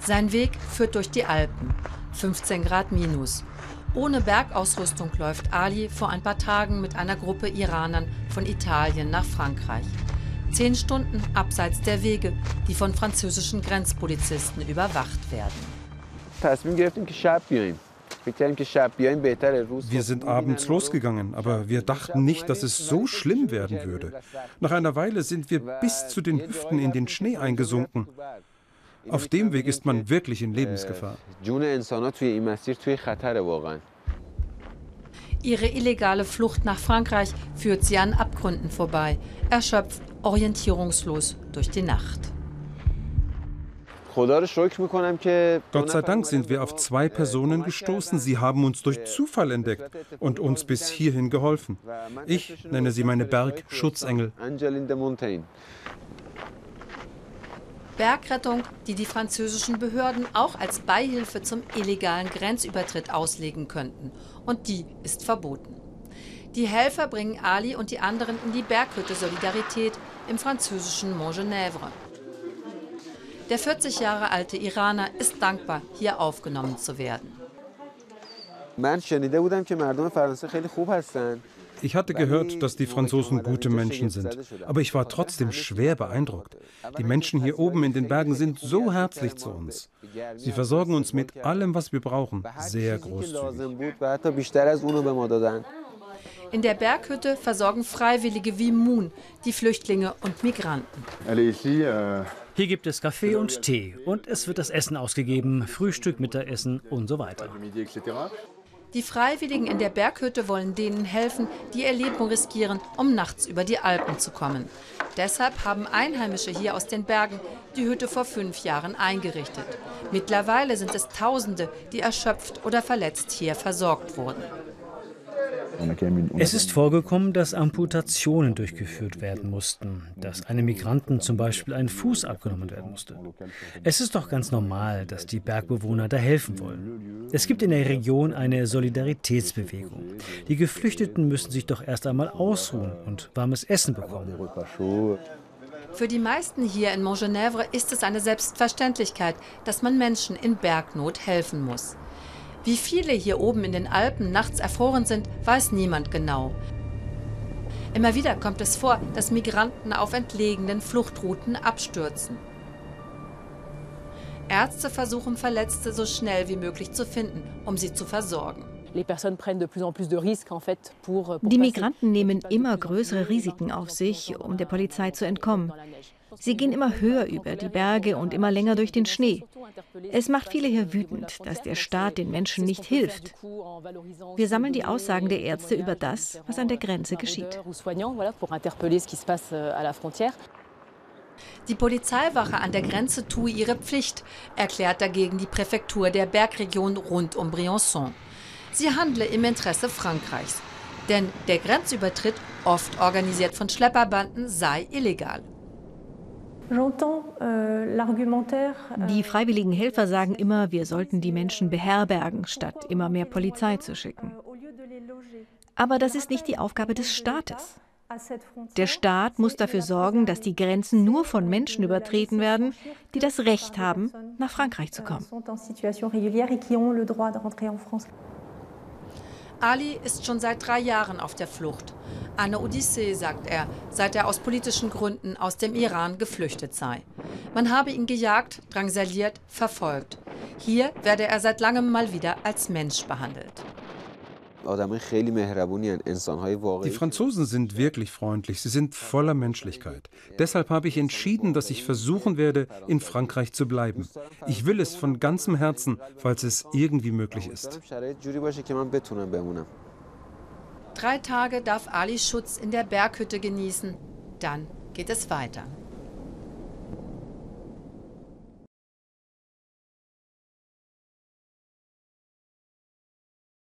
Sein Weg führt durch die Alpen, 15 Grad minus. Ohne Bergausrüstung läuft Ali vor ein paar Tagen mit einer Gruppe Iranern von Italien nach Frankreich. Zehn Stunden abseits der Wege, die von französischen Grenzpolizisten überwacht werden. Wir sind abends losgegangen, aber wir dachten nicht, dass es so schlimm werden würde. Nach einer Weile sind wir bis zu den Hüften in den Schnee eingesunken. Auf dem Weg ist man wirklich in Lebensgefahr. Ihre illegale Flucht nach Frankreich führt sie an Abgründen vorbei, erschöpft, orientierungslos durch die Nacht. Gott sei Dank sind wir auf zwei Personen gestoßen. Sie haben uns durch Zufall entdeckt und uns bis hierhin geholfen. Ich nenne sie meine Bergschutzengel. Bergrettung, die die französischen Behörden auch als Beihilfe zum illegalen Grenzübertritt auslegen könnten. Und die ist verboten. Die Helfer bringen Ali und die anderen in die Berghütte Solidarität im französischen Montgenèvre. Der 40 Jahre alte Iraner ist dankbar, hier aufgenommen zu werden. Ich hatte gehört, dass die Franzosen gute Menschen sind, aber ich war trotzdem schwer beeindruckt. Die Menschen hier oben in den Bergen sind so herzlich zu uns. Sie versorgen uns mit allem, was wir brauchen, sehr großzügig. In der Berghütte versorgen Freiwillige wie Moon die Flüchtlinge und Migranten. Hier gibt es Kaffee und Tee und es wird das Essen ausgegeben, Frühstück, Mittagessen und so weiter. Die Freiwilligen in der Berghütte wollen denen helfen, die ihr Leben riskieren, um nachts über die Alpen zu kommen. Deshalb haben Einheimische hier aus den Bergen die Hütte vor fünf Jahren eingerichtet. Mittlerweile sind es Tausende, die erschöpft oder verletzt hier versorgt wurden. Es ist vorgekommen, dass Amputationen durchgeführt werden mussten, dass einem Migranten zum Beispiel ein Fuß abgenommen werden musste. Es ist doch ganz normal, dass die Bergbewohner da helfen wollen. Es gibt in der Region eine Solidaritätsbewegung. Die Geflüchteten müssen sich doch erst einmal ausruhen und warmes Essen bekommen. Für die meisten hier in Montgenèvre ist es eine Selbstverständlichkeit, dass man Menschen in Bergnot helfen muss. Wie viele hier oben in den Alpen nachts erfroren sind, weiß niemand genau. Immer wieder kommt es vor, dass Migranten auf entlegenen Fluchtrouten abstürzen. Ärzte versuchen Verletzte so schnell wie möglich zu finden, um sie zu versorgen. Die Migranten nehmen immer größere Risiken auf sich, um der Polizei zu entkommen. Sie gehen immer höher über die Berge und immer länger durch den Schnee. Es macht viele hier wütend, dass der Staat den Menschen nicht hilft. Wir sammeln die Aussagen der Ärzte über das, was an der Grenze geschieht. Die Polizeiwache an der Grenze tue ihre Pflicht, erklärt dagegen die Präfektur der Bergregion rund um Briançon. Sie handle im Interesse Frankreichs. Denn der Grenzübertritt, oft organisiert von Schlepperbanden, sei illegal. Euh, die freiwilligen Helfer sagen immer, wir sollten die Menschen beherbergen, statt immer mehr Polizei zu schicken. Aber das ist nicht die Aufgabe des Staates. Der Staat muss dafür sorgen, dass die Grenzen nur von Menschen übertreten werden, die das Recht haben, nach Frankreich zu kommen. Ali ist schon seit drei Jahren auf der Flucht. Eine Odyssee, sagt er, seit er aus politischen Gründen aus dem Iran geflüchtet sei. Man habe ihn gejagt, drangsaliert, verfolgt. Hier werde er seit langem mal wieder als Mensch behandelt. Die Franzosen sind wirklich freundlich, sie sind voller Menschlichkeit. Deshalb habe ich entschieden, dass ich versuchen werde, in Frankreich zu bleiben. Ich will es von ganzem Herzen, falls es irgendwie möglich ist. Drei Tage darf Ali Schutz in der Berghütte genießen. Dann geht es weiter.